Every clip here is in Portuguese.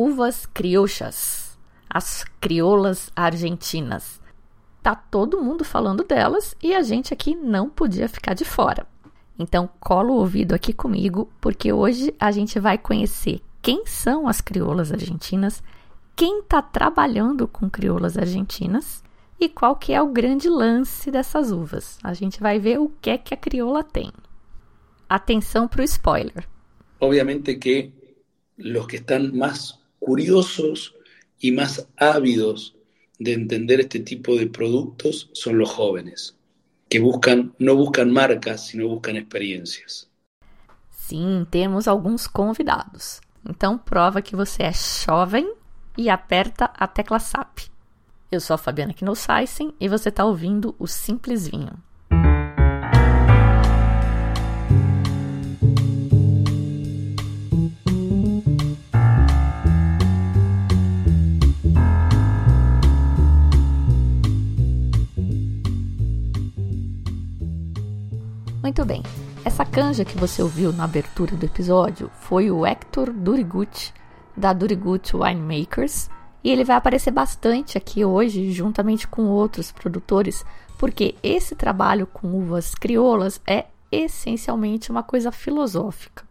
uvas criochas, as crioulas argentinas. Tá todo mundo falando delas e a gente aqui não podia ficar de fora. Então cola o ouvido aqui comigo, porque hoje a gente vai conhecer quem são as crioulas argentinas, quem está trabalhando com crioulas argentinas e qual que é o grande lance dessas uvas. A gente vai ver o que é que a crioula tem. Atenção para o spoiler. Obviamente que los que están más curiosos y más ávidos de entender este tipo de productos son los jóvenes, que buscan, no buscan marcas, sino buscan experiencias. Sim, temos alguns convidados. Então prova que você é jovem e aperta a tecla SAP. Eu sou a Fabiana Knossaisen e você está ouvindo o Simples Vinho. Muito bem. Essa canja que você ouviu na abertura do episódio foi o Hector Duriguti, da Duriguti Winemakers, e ele vai aparecer bastante aqui hoje, juntamente com outros produtores, porque esse trabalho com uvas crioulas é essencialmente uma coisa filosófica.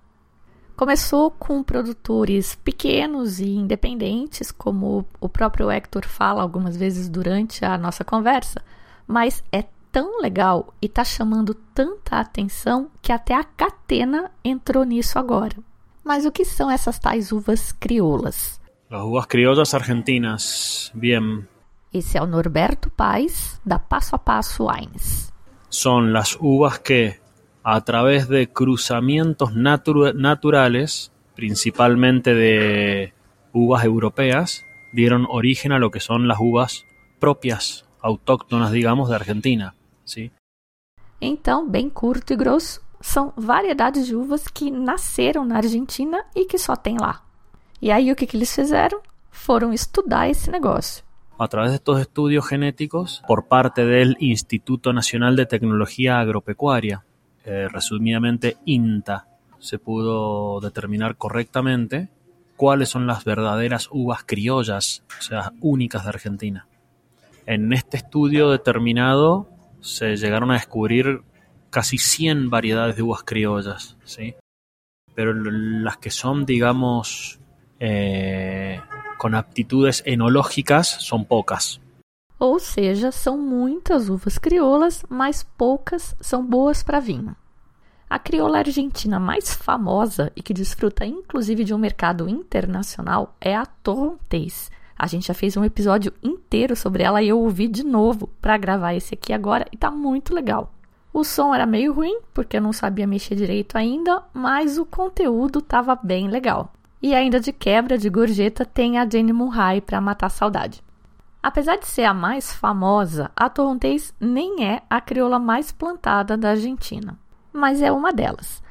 Começou com produtores pequenos e independentes, como o próprio Hector fala algumas vezes durante a nossa conversa, mas é tão legal e está chamando tanta atenção que até a Catena entrou nisso agora. Mas o que são essas tais uvas crioulas? As uvas crioulas argentinas, bien. Esse é o Norberto Paz, da Passo a Passo Wines. Son las uvas que, a través de cruzamientos natu naturales, principalmente de uvas europeas, dieron origen a lo que son las uvas propias, autóctonas, digamos, de Argentina. ¿Sí? Então, bem curto e grosso, são variedades de uvas que nasceram na Argentina e que só tem lá. E aí o que, que eles fizeram? Foram estudar esse negócio. A través de estos estudios genéticos por parte del Instituto Nacional de Tecnología Agropecuaria, eh, resumidamente INTA, se pudo determinar correctamente cuáles son las verdaderas uvas criollas, o sea, únicas de Argentina. En este estudio determinado se llegaron a descubrir casi 100 variedades de uvas criollas, ¿sí? Pero las que son, digamos, eh, con aptitudes enológicas son pocas. Ou seja, são muitas uvas crioulas, mas poucas são boas para vinho. A crioula argentina mais famosa e que desfruta inclusive de um mercado internacional é a Torrontés. A gente já fez um episódio inteiro sobre ela e eu ouvi de novo para gravar esse aqui agora e tá muito legal. O som era meio ruim, porque eu não sabia mexer direito ainda, mas o conteúdo estava bem legal. E ainda de quebra de gorjeta tem a Jenny Murray para matar a saudade. Apesar de ser a mais famosa, a Torrontés nem é a crioula mais plantada da Argentina, mas é uma delas.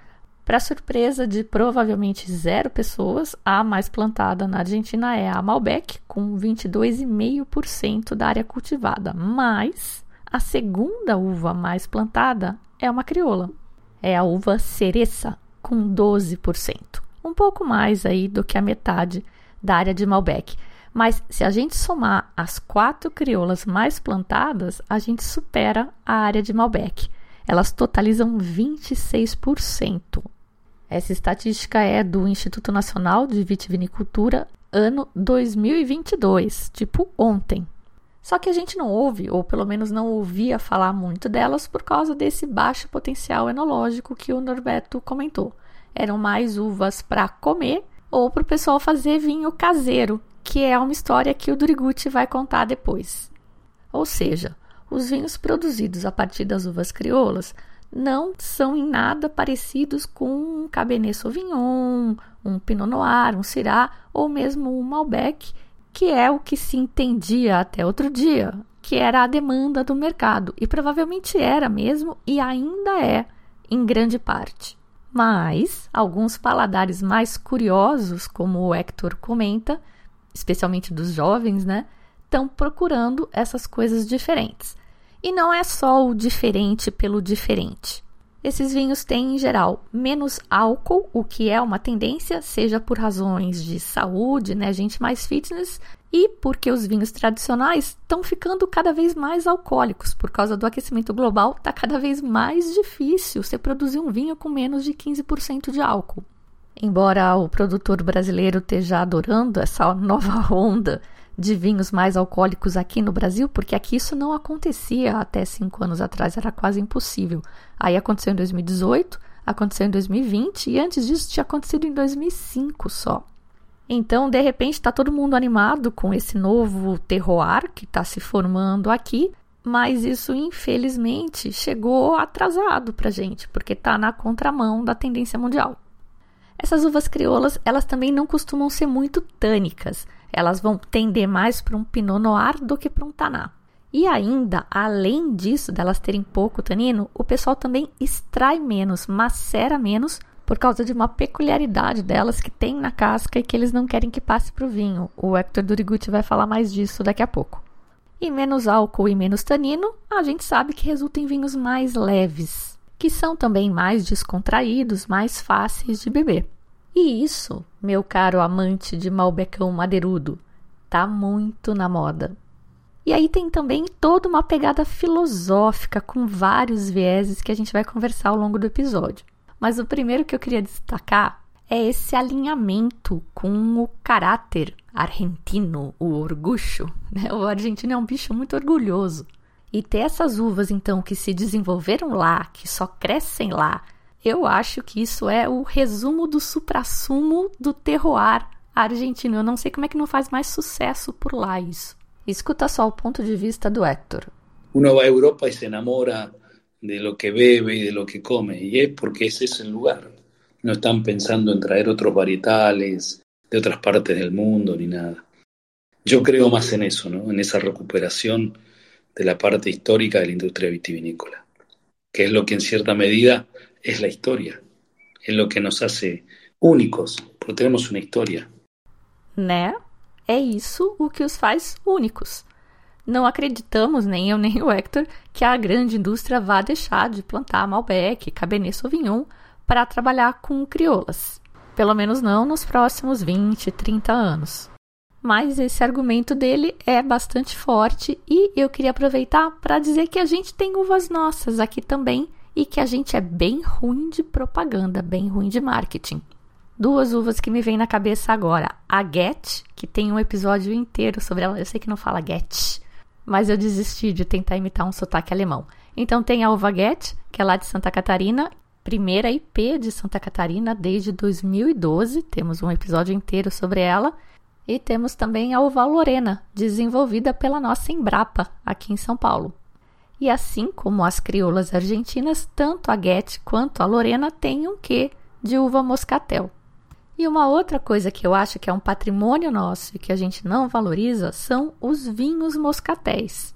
Para surpresa de provavelmente zero pessoas, a mais plantada na Argentina é a Malbec, com 22,5% da área cultivada, mas a segunda uva mais plantada é uma crioula. É a uva cereça, com 12%. Um pouco mais aí do que a metade da área de Malbec. Mas se a gente somar as quatro crioulas mais plantadas, a gente supera a área de Malbec. Elas totalizam 26%. Essa estatística é do Instituto Nacional de Vitivinicultura, ano 2022, tipo ontem. Só que a gente não ouve, ou pelo menos não ouvia falar muito delas por causa desse baixo potencial enológico que o Norberto comentou. Eram mais uvas para comer ou para o pessoal fazer vinho caseiro, que é uma história que o Duriguti vai contar depois. Ou seja, os vinhos produzidos a partir das uvas crioulas não são em nada parecidos com um Cabernet Sauvignon, um Pinot Noir, um Syrah ou mesmo um Malbec que é o que se entendia até outro dia, que era a demanda do mercado, e provavelmente era mesmo e ainda é em grande parte. Mas alguns paladares mais curiosos, como o Hector comenta, especialmente dos jovens, né, estão procurando essas coisas diferentes. E não é só o diferente pelo diferente. Esses vinhos têm, em geral, menos álcool, o que é uma tendência, seja por razões de saúde, né, gente mais fitness, e porque os vinhos tradicionais estão ficando cada vez mais alcoólicos. Por causa do aquecimento global, está cada vez mais difícil você produzir um vinho com menos de 15% de álcool. Embora o produtor brasileiro esteja adorando essa nova onda de vinhos mais alcoólicos aqui no Brasil, porque aqui isso não acontecia até cinco anos atrás, era quase impossível. Aí aconteceu em 2018, aconteceu em 2020 e antes disso tinha acontecido em 2005 só. Então, de repente, está todo mundo animado com esse novo terroir que está se formando aqui, mas isso, infelizmente, chegou atrasado para gente, porque está na contramão da tendência mundial. Essas uvas crioulas, elas também não costumam ser muito tânicas. Elas vão tender mais para um Pinot Noir do que para um Taná. E ainda, além disso, delas terem pouco tanino, o pessoal também extrai menos, macera menos por causa de uma peculiaridade delas que tem na casca e que eles não querem que passe para o vinho. O Hector Duriguti vai falar mais disso daqui a pouco. E menos álcool e menos tanino, a gente sabe que resulta em vinhos mais leves, que são também mais descontraídos, mais fáceis de beber. E isso, meu caro amante de malbecão madeirudo, tá muito na moda. E aí tem também toda uma pegada filosófica com vários vieses que a gente vai conversar ao longo do episódio. Mas o primeiro que eu queria destacar é esse alinhamento com o caráter argentino, o orgulho. Né? O argentino é um bicho muito orgulhoso. E ter essas uvas, então, que se desenvolveram lá, que só crescem lá, eu acho que isso é o resumo do suprassumo do terroir argentino. Eu não sei como é que não faz mais sucesso por lá isso. Escuta só o ponto de vista do Héctor. Uno vai à Europa e se enamora de lo que bebe y de lo que come, y es porque ese es el lugar. No están pensando en traer otros varietales de otras partes del mundo ni nada. Yo creo más en eso, ¿no? en esa recuperación de la parte histórica de la industria vitivinícola, que es lo que en cierta medida es la historia, es lo que nos hace únicos, porque tenemos una historia. Né? É isso o que os faz únicos. Não acreditamos, nem eu nem o Hector, que a grande indústria vá deixar de plantar Malbec, Cabernet Sauvignon para trabalhar com crioulas. Pelo menos não nos próximos 20, 30 anos. Mas esse argumento dele é bastante forte e eu queria aproveitar para dizer que a gente tem uvas nossas aqui também e que a gente é bem ruim de propaganda, bem ruim de marketing. Duas uvas que me vêm na cabeça agora. A Get, que tem um episódio inteiro sobre ela. Eu sei que não fala Get, mas eu desisti de tentar imitar um sotaque alemão. Então tem a uva Get, que é lá de Santa Catarina, primeira IP de Santa Catarina desde 2012. Temos um episódio inteiro sobre ela. E temos também a uva Lorena, desenvolvida pela nossa Embrapa, aqui em São Paulo. E assim como as crioulas argentinas, tanto a Get quanto a Lorena têm um quê de uva moscatel. E uma outra coisa que eu acho que é um patrimônio nosso e que a gente não valoriza são os vinhos moscatéis.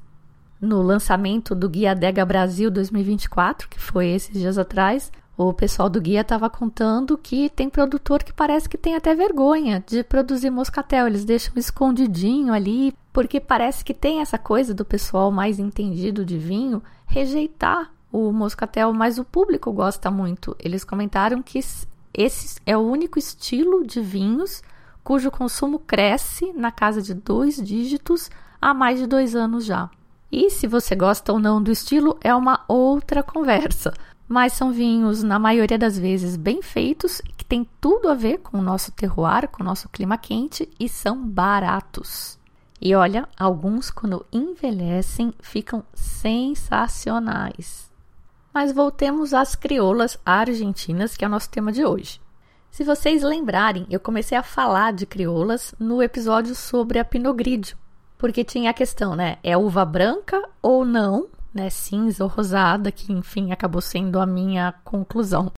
No lançamento do Guia Dega Brasil 2024, que foi esses dias atrás, o pessoal do guia estava contando que tem produtor que parece que tem até vergonha de produzir moscatel. Eles deixam escondidinho ali, porque parece que tem essa coisa do pessoal mais entendido de vinho rejeitar o moscatel, mas o público gosta muito. Eles comentaram que esse é o único estilo de vinhos cujo consumo cresce na casa de dois dígitos há mais de dois anos já. E se você gosta ou não do estilo é uma outra conversa. Mas são vinhos, na maioria das vezes, bem feitos, que tem tudo a ver com o nosso terroir, com o nosso clima quente e são baratos. E olha, alguns, quando envelhecem, ficam sensacionais. Mas voltemos às crioulas argentinas, que é o nosso tema de hoje. Se vocês lembrarem, eu comecei a falar de crioulas no episódio sobre a Pinot Grigio, porque tinha a questão, né? É uva branca ou não, né? Cinza ou rosada, que enfim acabou sendo a minha conclusão.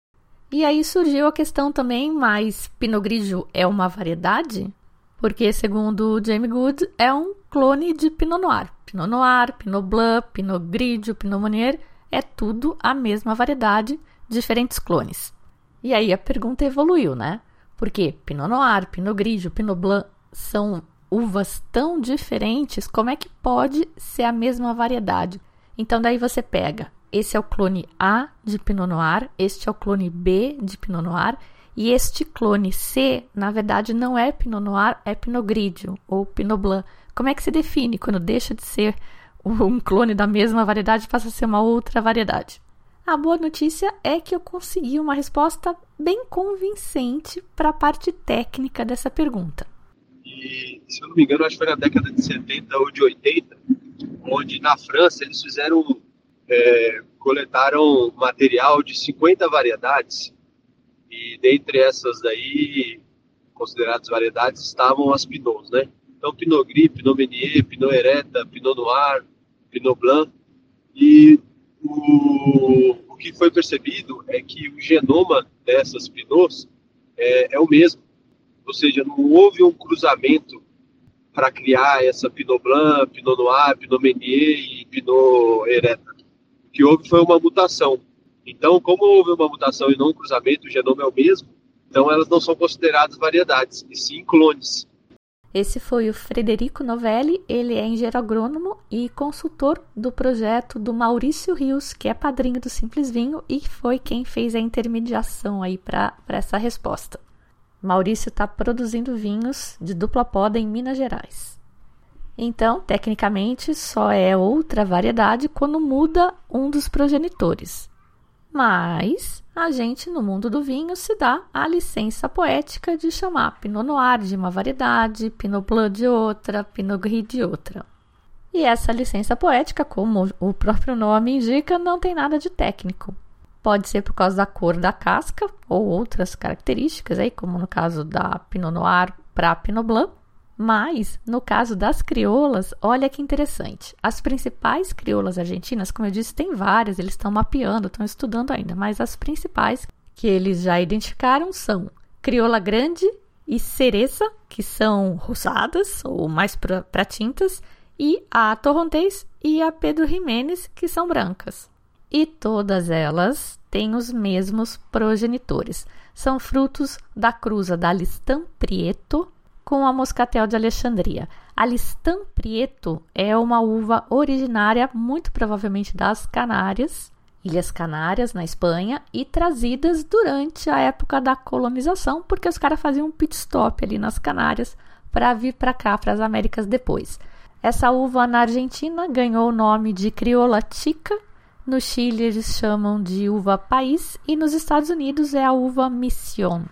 E aí surgiu a questão também, mas Pinot Grigio é uma variedade? Porque, segundo Jamie Good, é um clone de Pinot Noir. Pinot Noir, Pinot Blanc, Pinot Grigio, Pinot Meunier é tudo a mesma variedade, diferentes clones. E aí a pergunta evoluiu, né? Porque Pinot Noir, Pinot Grigio, Pinot Blanc são uvas tão diferentes, como é que pode ser a mesma variedade? Então daí você pega esse é o clone A de Pinot Noir, este é o clone B de Pinot Noir, e este clone C, na verdade, não é Pinot Noir, é Pinot Grigio ou Pinot Blanc. Como é que se define quando deixa de ser um clone da mesma variedade e passa a ser uma outra variedade? A boa notícia é que eu consegui uma resposta bem convincente para a parte técnica dessa pergunta. E, se eu não me engano, acho que foi na década de 70 ou de 80, onde na França eles fizeram, é, coletaram material de 50 variedades e dentre essas daí, consideradas variedades, estavam as Pinots, né? Então, Pinot Gris, Pinot Meunier, Pinot Ereta, Pinot Noir, Pinot Blanc. E o, o que foi percebido é que o genoma dessas Pinots é, é o mesmo. Ou seja, não houve um cruzamento para criar essa Pinot Blanc, Pinot Noir, Pinot Meunier e Pinot Ereta. O que houve foi uma mutação. Então, como houve uma mutação e não um cruzamento, o genoma é o mesmo, então elas não são consideradas variedades, e sim clones. Esse foi o Frederico Novelli, ele é engenheiro agrônomo e consultor do projeto do Maurício Rios, que é padrinho do Simples Vinho e foi quem fez a intermediação aí para essa resposta. Maurício está produzindo vinhos de dupla poda em Minas Gerais. Então, tecnicamente, só é outra variedade quando muda um dos progenitores. Mas a gente, no mundo do vinho, se dá a licença poética de chamar Pinot Noir de uma variedade, Pinot Blanc de outra, Pinot Gris de outra. E essa licença poética, como o próprio nome indica, não tem nada de técnico. Pode ser por causa da cor da casca ou outras características, aí, como no caso da Pinot Noir para Pinot Blanc, mas, no caso das crioulas, olha que interessante. As principais crioulas argentinas, como eu disse, tem várias, eles estão mapeando, estão estudando ainda, mas as principais que eles já identificaram são crioula grande e cereza, que são rosadas ou mais para tintas, e a torrontés e a Pedro Jiménez, que são brancas. E todas elas têm os mesmos progenitores. São frutos da cruza da Listan Prieto com a Moscatel de Alexandria. A Listan Prieto é uma uva originária, muito provavelmente das Canárias, Ilhas Canárias, na Espanha, e trazidas durante a época da colonização, porque os caras faziam um pit stop ali nas Canárias para vir para cá, para as Américas depois. Essa uva na Argentina ganhou o nome de crioula chica, no Chile eles chamam de uva país e nos Estados Unidos é a uva mission.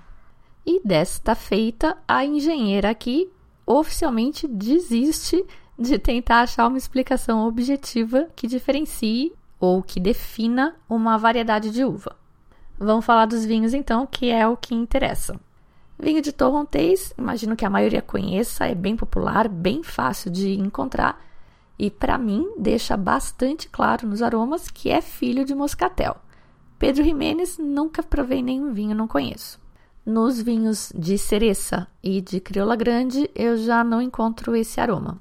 E desta feita, a engenheira aqui oficialmente desiste de tentar achar uma explicação objetiva que diferencie ou que defina uma variedade de uva. Vamos falar dos vinhos então, que é o que interessa. Vinho de Torrontés, imagino que a maioria conheça, é bem popular, bem fácil de encontrar e para mim deixa bastante claro nos aromas que é filho de moscatel. Pedro Jiménez nunca provei nenhum vinho, não conheço. Nos vinhos de cereça e de crioula grande, eu já não encontro esse aroma.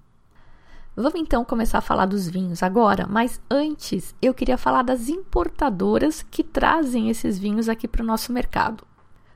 Vamos então começar a falar dos vinhos agora, mas antes eu queria falar das importadoras que trazem esses vinhos aqui para o nosso mercado.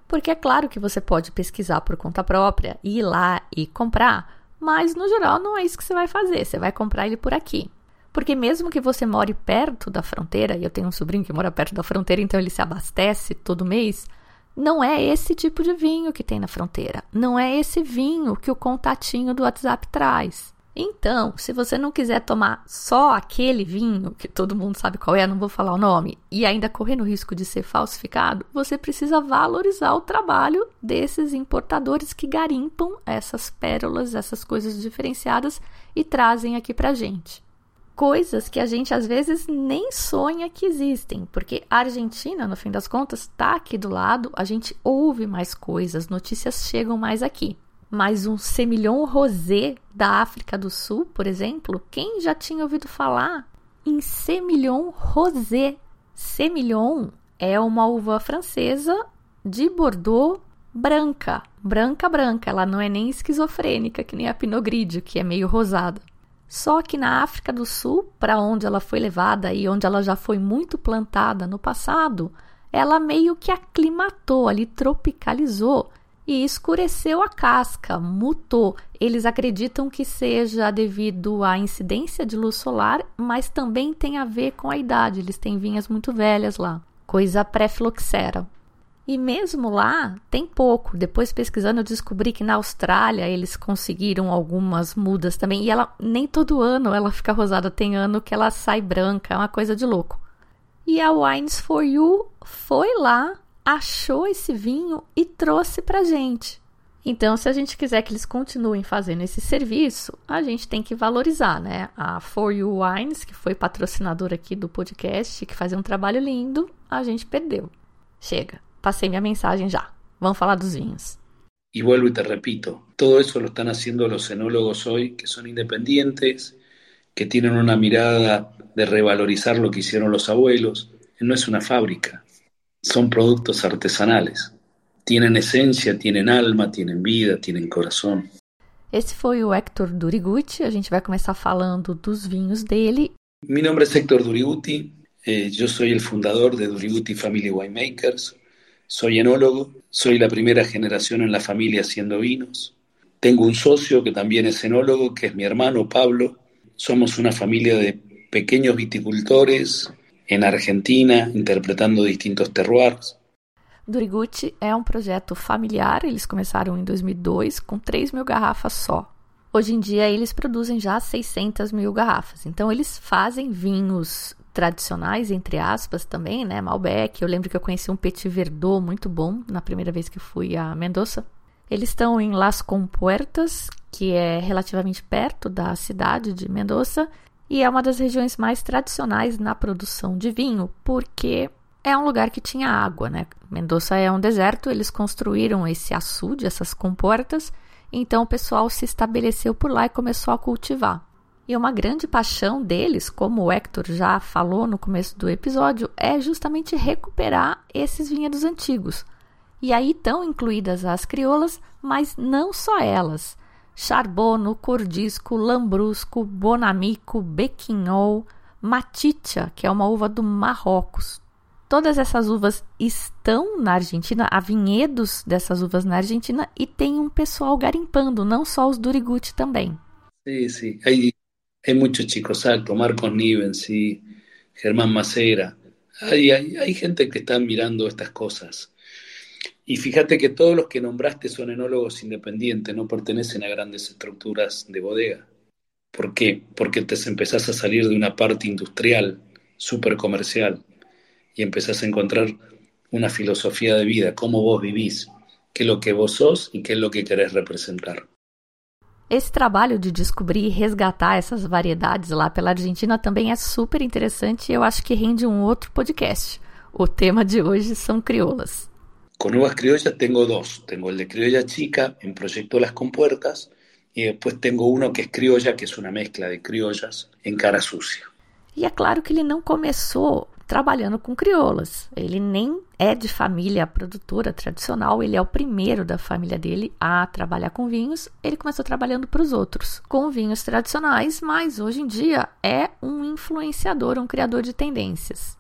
Porque é claro que você pode pesquisar por conta própria, ir lá e comprar, mas no geral não é isso que você vai fazer, você vai comprar ele por aqui. Porque mesmo que você more perto da fronteira, e eu tenho um sobrinho que mora perto da fronteira, então ele se abastece todo mês, não é esse tipo de vinho que tem na fronteira. Não é esse vinho que o contatinho do WhatsApp traz. Então, se você não quiser tomar só aquele vinho, que todo mundo sabe qual é, não vou falar o nome, e ainda correndo o risco de ser falsificado, você precisa valorizar o trabalho desses importadores que garimpam essas pérolas, essas coisas diferenciadas e trazem aqui pra gente coisas que a gente às vezes nem sonha que existem, porque a Argentina, no fim das contas, está aqui do lado, a gente ouve mais coisas, notícias chegam mais aqui. Mas um semilhon rosé da África do Sul, por exemplo, quem já tinha ouvido falar em semilhon rosé? Semilhon é uma uva francesa de Bordeaux branca, branca branca, ela não é nem esquizofrênica que nem a Pinot Grigio, que é meio rosada. Só que na África do Sul, para onde ela foi levada e onde ela já foi muito plantada no passado, ela meio que aclimatou ali, tropicalizou e escureceu a casca, mutou. Eles acreditam que seja devido à incidência de luz solar, mas também tem a ver com a idade. Eles têm vinhas muito velhas lá, coisa pré-filoxera. E mesmo lá tem pouco. Depois pesquisando eu descobri que na Austrália eles conseguiram algumas mudas também. E ela nem todo ano ela fica rosada, tem ano que ela sai branca, é uma coisa de louco. E a Wines for You foi lá achou esse vinho e trouxe para gente. Então, se a gente quiser que eles continuem fazendo esse serviço, a gente tem que valorizar, né? A For You Wines, que foi patrocinadora aqui do podcast, que fazia um trabalho lindo, a gente perdeu. Chega, passei minha mensagem já. Vamos falar dos vinhos. Y vuelvo y te repito, todo eso lo están haciendo los enólogos hoy, que son independientes, que tienen una mirada de revalorizar lo que hicieron los abuelos. No es una fábrica, son productos artesanales. Tienen esencia, tienen alma, tienen vida, tienen corazón. Esse foi o Hector Duriguti. A gente vai começar falando dos vinhos dele. Mi nombre es Héctor Duriguti. Eh, yo soy el fundador de Duriguti Family Winemakers. Soy enólogo. Soy la primera generación en la familia haciendo vinos. Tengo un socio que también es enólogo, que es mi hermano Pablo. Somos una familia de pequeños viticultores em Argentina, interpretando distintos terroirs. Duriguti é um projeto familiar, eles começaram em 2002 com 3 mil garrafas só. Hoje em dia eles produzem já 600 mil garrafas, então eles fazem vinhos tradicionais, entre aspas, também, né? Malbec. Eu lembro que eu conheci um Petit Verdot muito bom na primeira vez que fui a Mendoza. Eles estão em Las Compuertas, que é relativamente perto da cidade de Mendoza, e é uma das regiões mais tradicionais na produção de vinho, porque é um lugar que tinha água, né? Mendoza é um deserto, eles construíram esse açude, essas comportas, então o pessoal se estabeleceu por lá e começou a cultivar. E uma grande paixão deles, como o Hector já falou no começo do episódio, é justamente recuperar esses vinhedos antigos. E aí estão incluídas as crioulas, mas não só elas. Charbono, Cordisco, Lambrusco, Bonamico, Bequinhol, Maticha, que é uma uva do Marrocos. Todas essas uvas estão na Argentina, há vinhedos dessas uvas na Argentina e tem um pessoal garimpando, não só os Duriguti também. Sim, sim. Hay, hay muchos chicos altos, Marcos Nivens y Germán Macera. Hay, hay, hay gente que está mirando estas cosas. Y fíjate que todos los que nombraste son enólogos independientes, no pertenecen a grandes estructuras de bodega. ¿Por qué? Porque te empezás a salir de una parte industrial, súper comercial, y empezás a encontrar una filosofía de vida, cómo vos vivís, qué es lo que vos sos y qué es lo que querés representar. Esse trabalho de descobrir e resgatar essas variedades lá pela Argentina também é super interessante e eu acho que rende um outro podcast. O tema de hoje são crioulas. Con uvas criollas tengo dos. Tengo el de criolla chica en Proyecto Las Compuertas y después tengo uno que es criolla, que es una mezcla de criollas en cara sucia. E é claro que ele não começou trabalhando com crioulas. Ele nem é de família produtora tradicional, ele é o primeiro da família dele a trabalhar com vinhos. Ele começou trabalhando para os outros com vinhos tradicionais, mas hoje em dia é um influenciador, um criador de tendências.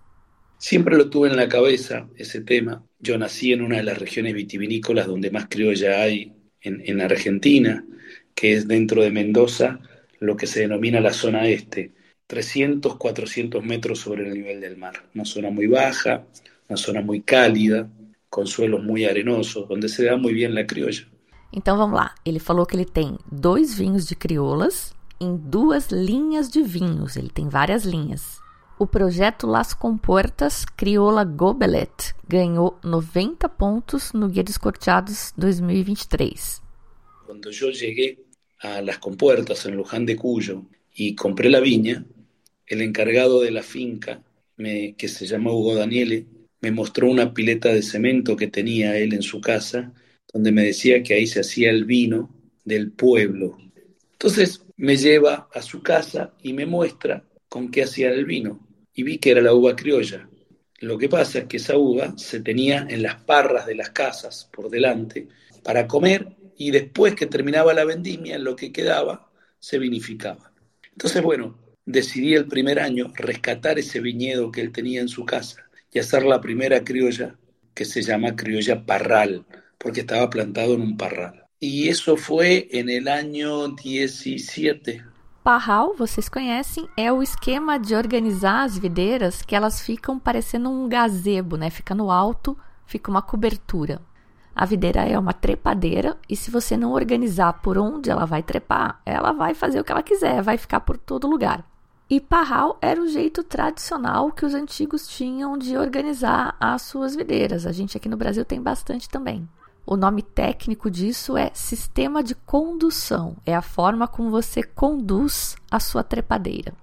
Siempre lo tuve en la cabeza ese tema. Yo nací en una de las regiones vitivinícolas donde más criolla hay en, en Argentina, que es dentro de Mendoza, lo que se denomina la zona este, 300, 400 metros sobre el nivel del mar. Una zona muy baja, una zona muy cálida, com suelos muy arenosos, onde se dá muito bem a criolla. Então vamos lá. Ele falou que ele tem dois vinhos de crioulas em duas linhas de vinhos. Ele tem várias linhas. O projeto Las Comportas Crioula Gobelet ganhou 90 pontos no Guia dos Corteados 2023. Quando eu cheguei a Las Compuertas, em Luján de Cuyo, e comprei a viña, o encargado de la finca, que se chama Hugo Daniele, me mostrou uma pileta de cemento que tinha ele em sua casa, onde me decía que aí se hacía el vino del pueblo. Entonces me lleva a su casa y me muestra con qué hacía el vino y vi que era la uva criolla. Lo que pasa es que esa uva se tenía en las parras de las casas por delante para comer y después que terminaba la vendimia, lo que quedaba se vinificaba. Entonces, bueno, decidí el primer año rescatar ese viñedo que él tenía en su casa y hacer la primera criolla que se llama criolla parral, porque estaba plantado en un parral. Y eso fue en el año 17. Parral, vocês conhecem, é o esquema de organizar as videiras que elas ficam parecendo um gazebo, né? Fica no alto, fica uma cobertura. A videira é uma trepadeira e se você não organizar por onde ela vai trepar, ela vai fazer o que ela quiser, vai ficar por todo lugar. E parral era o jeito tradicional que os antigos tinham de organizar as suas videiras. A gente aqui no Brasil tem bastante também. O nome técnico disso é sistema de condução. É a forma como você conduz a sua trepadeira.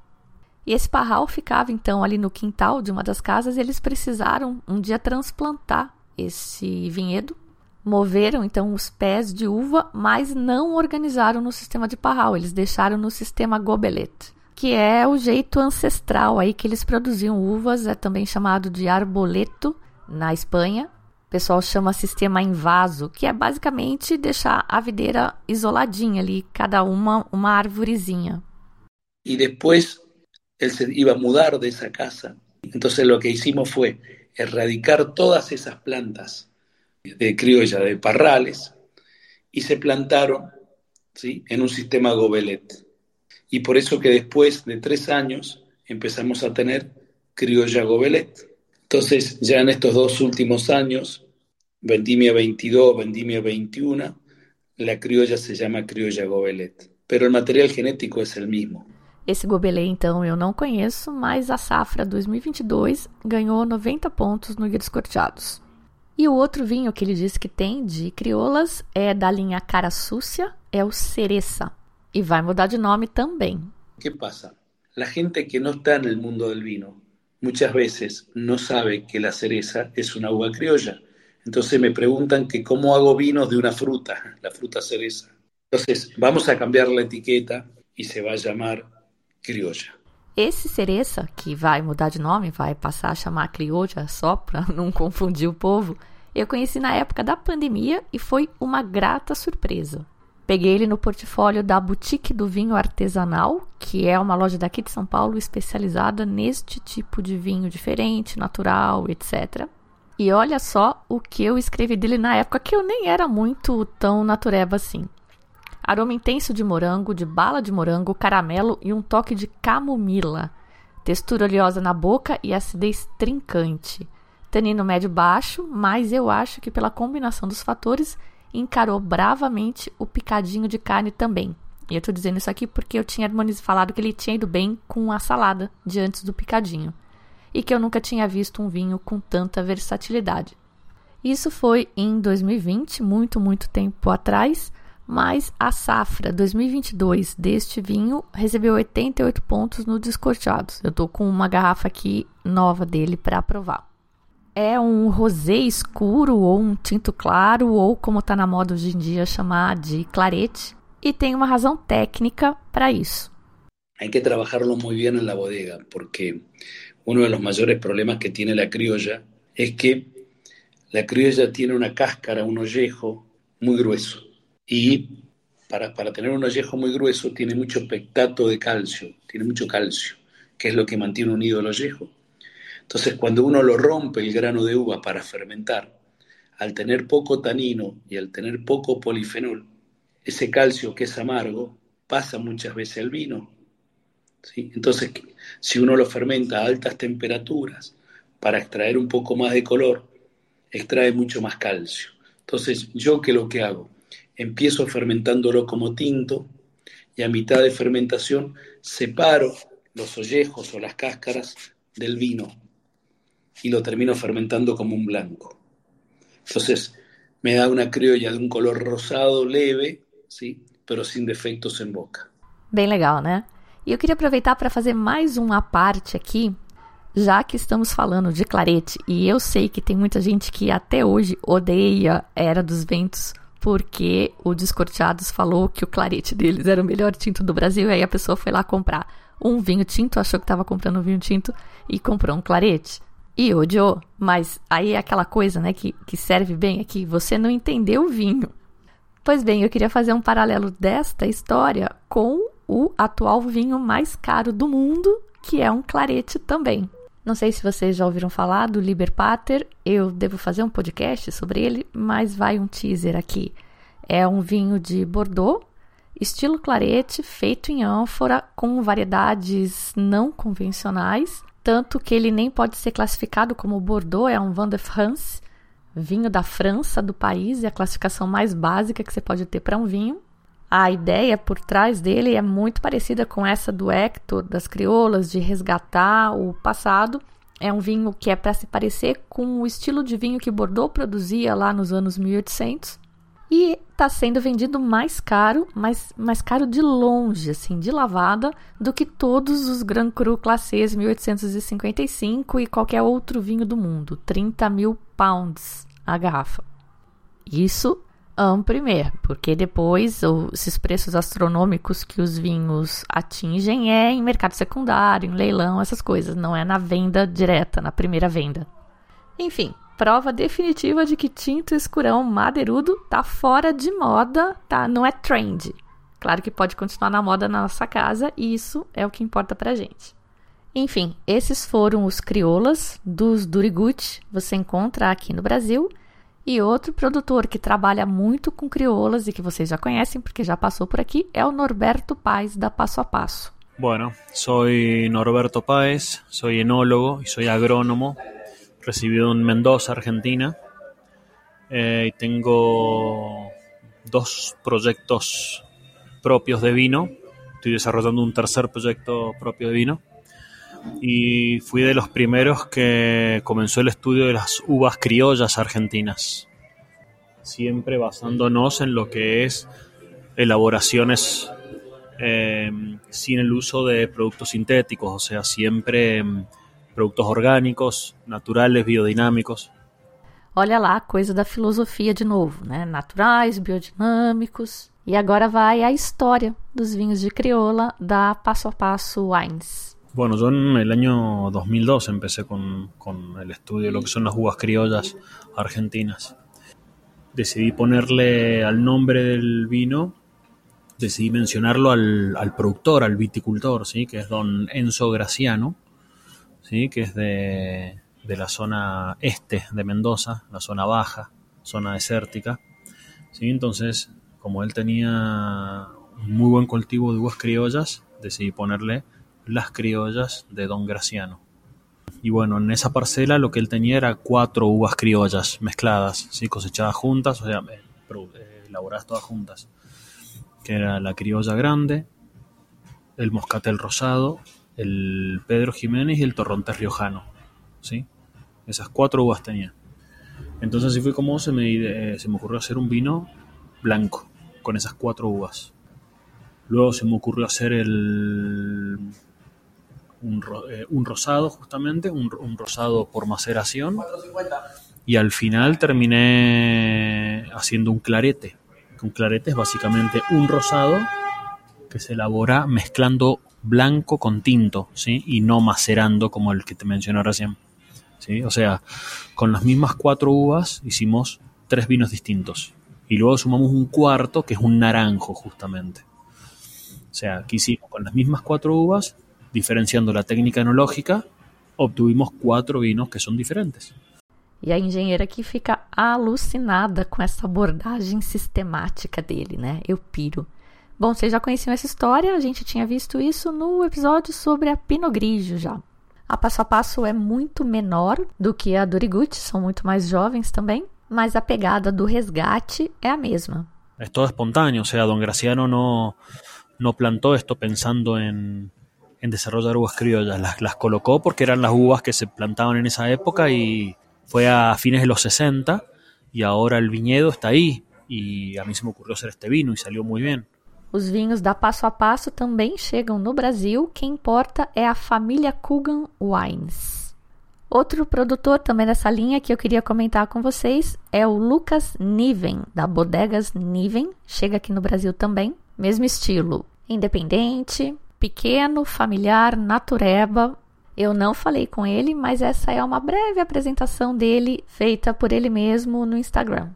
E esse parral ficava então ali no quintal de uma das casas eles precisaram um dia transplantar esse vinhedo. Moveram então os pés de uva, mas não organizaram no sistema de parral, eles deixaram no sistema gobelet, que é o jeito ancestral aí que eles produziam uvas, é também chamado de arboleto na Espanha, pessoal chama sistema em vaso, que é basicamente deixar a videira isoladinha ali, cada uma uma árvorezinha. E depois ele se mudar dessa casa. Então, o que hicimos foi erradicar todas essas plantas de criolla, de parrales, y se plantaron ¿sí? en un sistema gobelet. Y por eso que después de tres años empezamos a tener criolla gobelet. Entonces, ya en estos dos últimos años, vendimia 22, vendimia 21, la criolla se llama criolla gobelet, pero el material genético es el mismo. Esse gobelê, então, eu não conheço, mas a safra 2022 ganhou 90 pontos no Guia dos Corteados. E o outro vinho que ele diz que tem de crioulas é da linha Cara Súcia, é o Cereza. E vai mudar de nome também. O que passa? A gente que não está no mundo do vinho muitas vezes não sabe que a cereza é uma uva criolla. Então me perguntam que como hago vinos de uma fruta, a fruta cereza. Então vamos a cambiar a etiqueta e se vai chamar criolla. Esse cereza, que vai mudar de nome, vai passar a chamar criolla só para não confundir o povo, eu conheci na época da pandemia e foi uma grata surpresa. Peguei ele no portfólio da Boutique do Vinho Artesanal, que é uma loja daqui de São Paulo especializada neste tipo de vinho diferente, natural, etc. E olha só o que eu escrevi dele na época que eu nem era muito tão natureba assim. Aroma intenso de morango, de bala de morango, caramelo e um toque de camomila. Textura oleosa na boca e acidez trincante. Tanino médio baixo, mas eu acho que pela combinação dos fatores encarou bravamente o picadinho de carne também. E eu tô dizendo isso aqui porque eu tinha falado que ele tinha ido bem com a salada de antes do picadinho. E que eu nunca tinha visto um vinho com tanta versatilidade. Isso foi em 2020, muito, muito tempo atrás mas a safra 2022 deste vinho recebeu 88 pontos no Descorteados. Eu tô com uma garrafa aqui nova dele para provar. É um rosé escuro ou um tinto claro ou como está na moda hoje em dia chamar de clarete e tem uma razão técnica para isso. Hay que trabajarlo muy bien en la bodega porque uno de los mayores problemas que tiene la criolla es que la criolla tiene una cáscara, un ollejo muy grueso. y para, para, tener un ollejo muy grueso tiene mucho pectato de calcio, tiene mucho calcio, que es lo que mantiene unido el ollejo. Entonces, cuando uno lo rompe el grano de uva para fermentar, al tener poco tanino y al tener poco polifenol, ese calcio que es amargo pasa muchas veces al vino. Entonces, si uno lo fermenta a altas temperaturas para extraer un poco más de color, extrae mucho más calcio. Entonces, yo que lo que hago, empiezo fermentándolo como tinto y a mitad de fermentación separo los ollejos o las cáscaras del vino y lo termino fermentando como un blanco. Entonces me da una criolla de un color rosado leve, ¿sí? pero sin defectos en boca. Bem legal, né? E eu queria aproveitar para fazer mais uma parte aqui, já que estamos falando de clarete, e eu sei que tem muita gente que até hoje odeia Era dos Ventos porque o Descorteados falou que o clarete deles era o melhor tinto do Brasil, e aí a pessoa foi lá comprar um vinho tinto, achou que estava comprando um vinho tinto e comprou um clarete. E odiou, mas aí é aquela coisa, né, que, que serve bem aqui, você não entendeu o vinho. Pois bem, eu queria fazer um paralelo desta história com o atual vinho mais caro do mundo, que é um clarete também. Não sei se vocês já ouviram falar do Liber Pater, eu devo fazer um podcast sobre ele, mas vai um teaser aqui. É um vinho de Bordeaux, estilo clarete, feito em ânfora, com variedades não convencionais, tanto que ele nem pode ser classificado como Bordeaux, é um Vin de France, vinho da França, do país, é a classificação mais básica que você pode ter para um vinho. A ideia por trás dele é muito parecida com essa do Hector, das crioulas, de resgatar o passado. É um vinho que é para se parecer com o estilo de vinho que Bordeaux produzia lá nos anos 1800. E está sendo vendido mais caro, mas mais caro de longe, assim, de lavada, do que todos os Grand Cru Classés 1855 e qualquer outro vinho do mundo. 30 mil pounds a garrafa. Isso um primeiro, porque depois esses preços astronômicos que os vinhos atingem é em mercado secundário, em leilão, essas coisas, não é na venda direta, na primeira venda. Enfim, prova definitiva de que tinto escurão madeirudo tá fora de moda, tá? Não é trend. Claro que pode continuar na moda na nossa casa e isso é o que importa pra gente. Enfim, esses foram os criolas dos Duriguti, você encontra aqui no Brasil. E outro produtor que trabalha muito com crioulas e que vocês já conhecem porque já passou por aqui é o Norberto Paes da Passo a Passo. Bueno, soy Norberto Páez, soy enólogo y soy agrónomo, residido en Mendoza, Argentina, eh, y tengo dos proyectos propios de vino. Estoy desarrollando un tercer proyecto propio de vino. Y fui de los primeros que comenzó el estudio de las uvas criollas argentinas, siempre basándonos en lo que es elaboraciones eh, sin el uso de productos sintéticos, o sea, siempre productos orgânicos, naturales, biodinâmicos. Olha lá a coisa da filosofia de novo, né? Naturais, biodinâmicos. E agora vai a história dos vinhos de crioula da Passo a Passo Wines. Bueno, yo en el año 2002 empecé con, con, el estudio de lo que son las uvas criollas argentinas. Decidí ponerle al nombre del vino, decidí mencionarlo al, al productor, al viticultor, ¿sí? que es don Enzo Graciano, ¿sí? que es de, de la zona este de Mendoza, la zona baja, zona desértica. ¿sí? Entonces, como él tenía un muy buen cultivo de uvas criollas, decidí ponerle las criollas de Don Graciano. Y bueno, en esa parcela lo que él tenía era cuatro uvas criollas mezcladas, ¿sí? cosechadas juntas, o sea, eh, eh, elaboradas todas juntas. Que era la criolla grande, el moscatel rosado, el Pedro Jiménez y el torrontés riojano. ¿sí? Esas cuatro uvas tenía. Entonces así fue como se me, eh, se me ocurrió hacer un vino blanco con esas cuatro uvas. Luego se me ocurrió hacer el, un, eh, un rosado justamente, un, un, rosado por maceración. Y al final terminé haciendo un clarete. Un clarete es básicamente un rosado que se elabora mezclando blanco con tinto, ¿sí? Y no macerando como el que te mencioné recién. ¿sí? O sea, con las mismas cuatro uvas hicimos tres vinos distintos. Y luego sumamos un cuarto que es un naranjo justamente. O sea, aquí hicimos con las mismas cuatro uvas diferenciando la técnica enológica, obtuvimos quatro vinos que são diferentes. E a engenheira aqui fica alucinada com essa abordagem sistemática dele, né? Eu piro. Bom, vocês já conheciam essa história, a gente tinha visto isso no episódio sobre a Pinot Grigio já. A passo a passo é muito menor do que a Doriguti, são muito mais jovens também, mas a pegada do resgate é a mesma. É todo espontâneo, ou seja, Don Graciano não, plantou esto pensando em en desarrollar uvas criollas. Las, las, porque eran las uvas que se plantaban en esa época y fue a fines de los 60 y ahora el viñedo está ahí y a mí se me ocurrió hacer este vino y salió muy bien. Os vinhos da Passo a Passo também chegam no Brasil. Quem importa é a família Coogan Wines. Outro produtor também dessa linha que eu queria comentar com vocês é o Lucas Niven, da Bodegas Niven. Chega aqui no Brasil também. Mesmo estilo, independente, pequeno, familiar, natureba. Eu não falei com ele, mas essa é uma breve apresentação dele feita por ele mesmo no Instagram.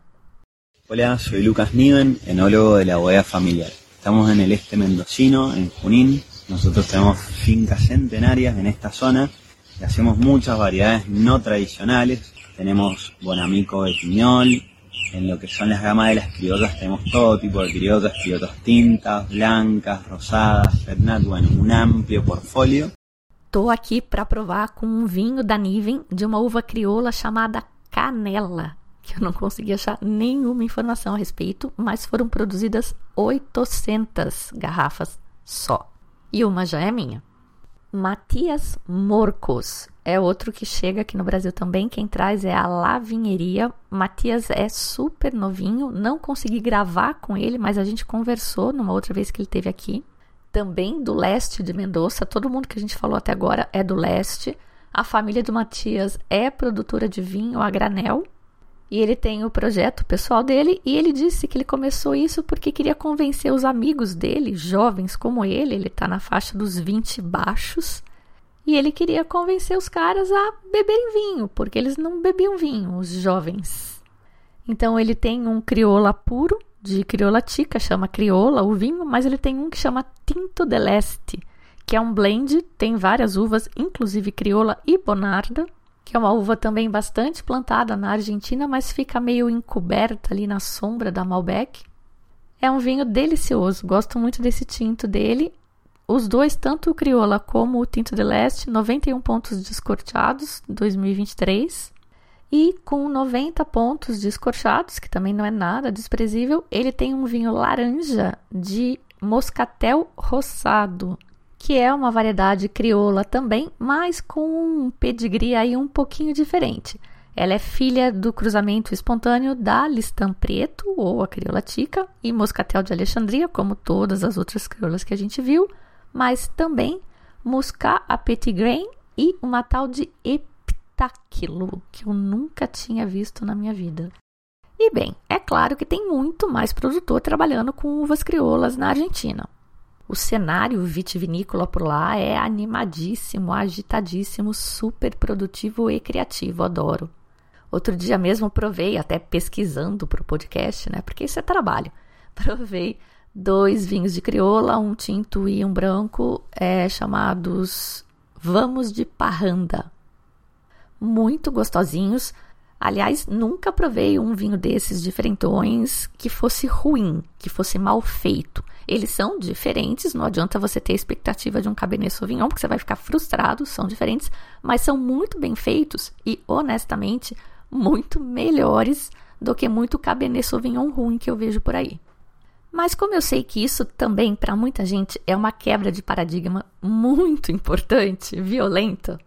Hola, soy Lucas Niven, enólogo de la bodega familiar. Estamos en el este mendocino, en Junín. Nosotros tenemos fincas centenarias en esta zona y hacemos muchas variedades no tradicionales. Tenemos Bonamico de Piñol, en lo que son las gamas de las criollas tenemos todo tipo de criollas, criollas tintas, blancas, rosadas, Fernat, un amplio portfolio. Estou aqui para provar com um vinho da Niven de uma uva crioula chamada Canela, que eu não consegui achar nenhuma informação a respeito, mas foram produzidas 800 garrafas só. E uma já é minha. Matias Morcos é outro que chega aqui no Brasil também. Quem traz é a Lavinheria. Matias é super novinho, não consegui gravar com ele, mas a gente conversou numa outra vez que ele esteve aqui. Também do leste de Mendoza. Todo mundo que a gente falou até agora é do leste. A família do Matias é produtora de vinho a granel. E ele tem o projeto pessoal dele e ele disse que ele começou isso porque queria convencer os amigos dele, jovens como ele, ele está na faixa dos 20 baixos, e ele queria convencer os caras a beberem vinho, porque eles não bebiam vinho, os jovens. Então ele tem um crioula puro, de crioula tica, chama crioula o vinho, mas ele tem um que chama Tinto de Leste, que é um blend, tem várias uvas, inclusive crioula e bonarda, que é uma uva também bastante plantada na Argentina, mas fica meio encoberta ali na sombra da Malbec. É um vinho delicioso, gosto muito desse tinto dele. Os dois, tanto o Crioula como o Tinto de Leste, 91 pontos descorteados 2023. E com 90 pontos descorchados, que também não é nada desprezível, ele tem um vinho laranja de moscatel roçado, que é uma variedade crioula também, mas com um pedigree aí um pouquinho diferente. Ela é filha do cruzamento espontâneo da Listan Preto, ou a crioula tica, e Moscatel de Alexandria, como todas as outras crioulas que a gente viu, mas também Muscat a Petit Grain e uma tal de Heptáquilo, que eu nunca tinha visto na minha vida. E bem, é claro que tem muito mais produtor trabalhando com uvas crioulas na Argentina. O cenário vitivinícola por lá é animadíssimo, agitadíssimo, super produtivo e criativo, adoro. Outro dia mesmo provei, até pesquisando para o podcast, né? Porque isso é trabalho. Provei dois vinhos de crioula, um tinto e um branco, é, chamados Vamos de Parranda. Muito gostosinhos. Aliás, nunca provei um vinho desses diferentões que fosse ruim, que fosse mal feito. Eles são diferentes, não adianta você ter expectativa de um Cabernet Sauvignon, porque você vai ficar frustrado, são diferentes, mas são muito bem feitos e, honestamente, muito melhores do que muito Cabernet Sauvignon ruim que eu vejo por aí. Mas como eu sei que isso também para muita gente é uma quebra de paradigma muito importante, violenta,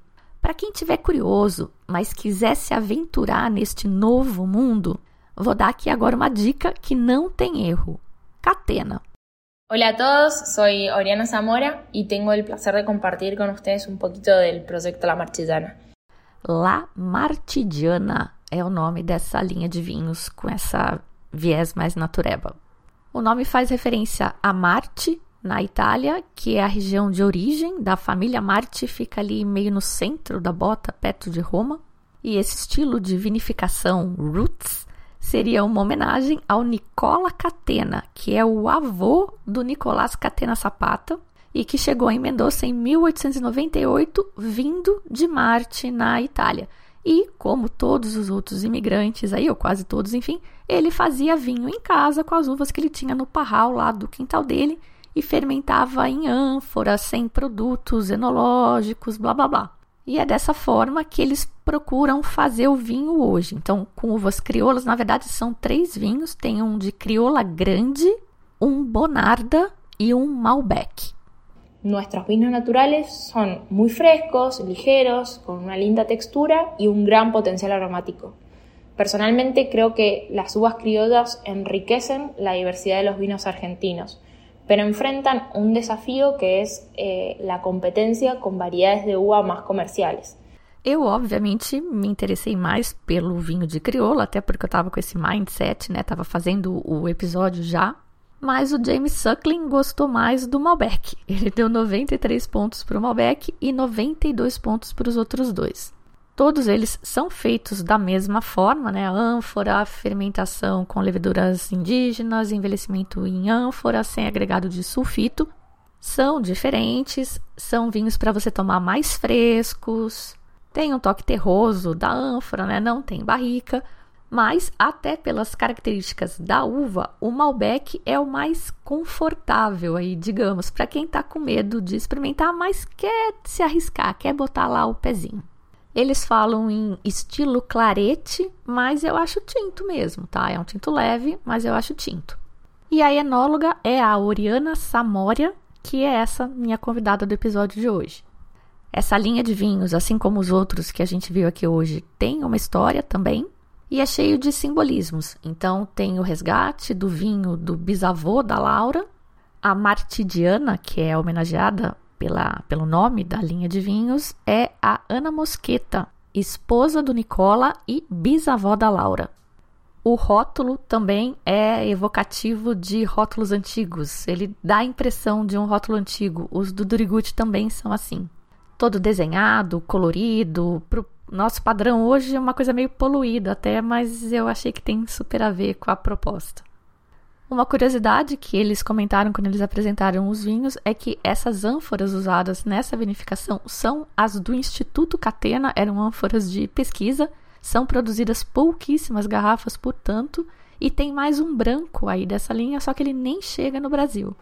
para quem tiver curioso, mas quiser se aventurar neste novo mundo, vou dar aqui agora uma dica que não tem erro. Catena. Hola a todos, soy Oriana Zamora y tengo el placer de compartir con ustedes un poquito del proyecto La Marchillana. La Martigiana é o nome dessa linha de vinhos com essa viés mais natureba. O nome faz referência a Marte, na Itália, que é a região de origem da família Marte, fica ali meio no centro da bota, perto de Roma. E esse estilo de vinificação roots seria uma homenagem ao Nicola Catena, que é o avô do Nicolás Catena Zapata e que chegou em Mendoza em 1898, vindo de Marte, na Itália. E, como todos os outros imigrantes aí, ou quase todos, enfim, ele fazia vinho em casa com as uvas que ele tinha no parral lá do quintal dele e fermentava em ânforas, sem produtos enológicos, blá blá blá. E é dessa forma que eles procuram fazer o vinho hoje. Então, com uvas crioulas, na verdade, são três vinhos: tem um de crioula grande, um bonarda e um malbec. Nuestros vinos naturales son muy frescos, ligeros, con una linda textura y un gran potencial aromático. Personalmente creo que las uvas criollas enriquecen la diversidad de los vinos argentinos pero enfrentan un desafío que es eh, la competencia con variedades de uva más comerciales. Eu, obviamente, me interessei mais pelo vinho de crioula, até porque eu estava com esse mindset, né? Fazendo o episódio já. Mas o James Suckling gostou mais do Malbec. Ele deu 93 pontos para o Malbec e 92 pontos para os outros dois. Todos eles são feitos da mesma forma, né? Ânfora, fermentação com leveduras indígenas, envelhecimento em ânfora sem agregado de sulfito. São diferentes, são vinhos para você tomar mais frescos, Tem um toque terroso da ânfora, né? Não tem barrica, mas até pelas características da uva, o Malbec é o mais confortável aí, digamos, para quem está com medo de experimentar, mas quer se arriscar, quer botar lá o pezinho. Eles falam em estilo clarete, mas eu acho tinto mesmo, tá? É um tinto leve, mas eu acho tinto. E a enóloga é a Oriana Samoria, que é essa minha convidada do episódio de hoje. Essa linha de vinhos, assim como os outros que a gente viu aqui hoje, tem uma história também e é cheio de simbolismos. Então tem o resgate do vinho do bisavô da Laura, a Martidiana, que é homenageada pela, pelo nome da linha de vinhos, é a Ana Mosqueta, esposa do Nicola e bisavó da Laura. O rótulo também é evocativo de rótulos antigos. Ele dá a impressão de um rótulo antigo. Os do Duriguti também são assim. Todo desenhado, colorido, pro nosso padrão hoje é uma coisa meio poluída até, mas eu achei que tem super a ver com a proposta. Uma curiosidade que eles comentaram quando eles apresentaram os vinhos é que essas ânforas usadas nessa vinificação são as do Instituto Catena, eram ânforas de pesquisa, são produzidas pouquíssimas garrafas, portanto, e tem mais um branco aí dessa linha, só que ele nem chega no Brasil.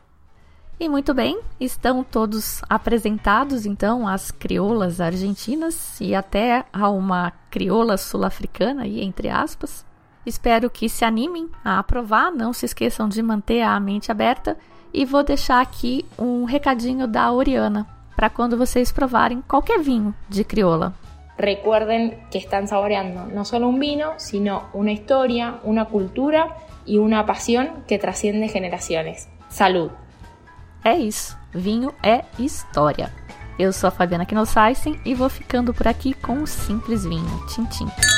E muito bem, estão todos apresentados então as crioulas argentinas e até a uma crioula sul-africana aí entre aspas. Espero que se animem a aprovar, não se esqueçam de manter a mente aberta e vou deixar aqui um recadinho da Oriana para quando vocês provarem qualquer vinho de crioula. Recuerden que están saboreando no solo un vino, sino una historia, una cultura y una pasión que trasciende generaciones. Salud. É isso. Vinho é história. Eu sou a Fabiana Knossaisen e vou ficando por aqui com o Simples Vinho. Tchim, tchim.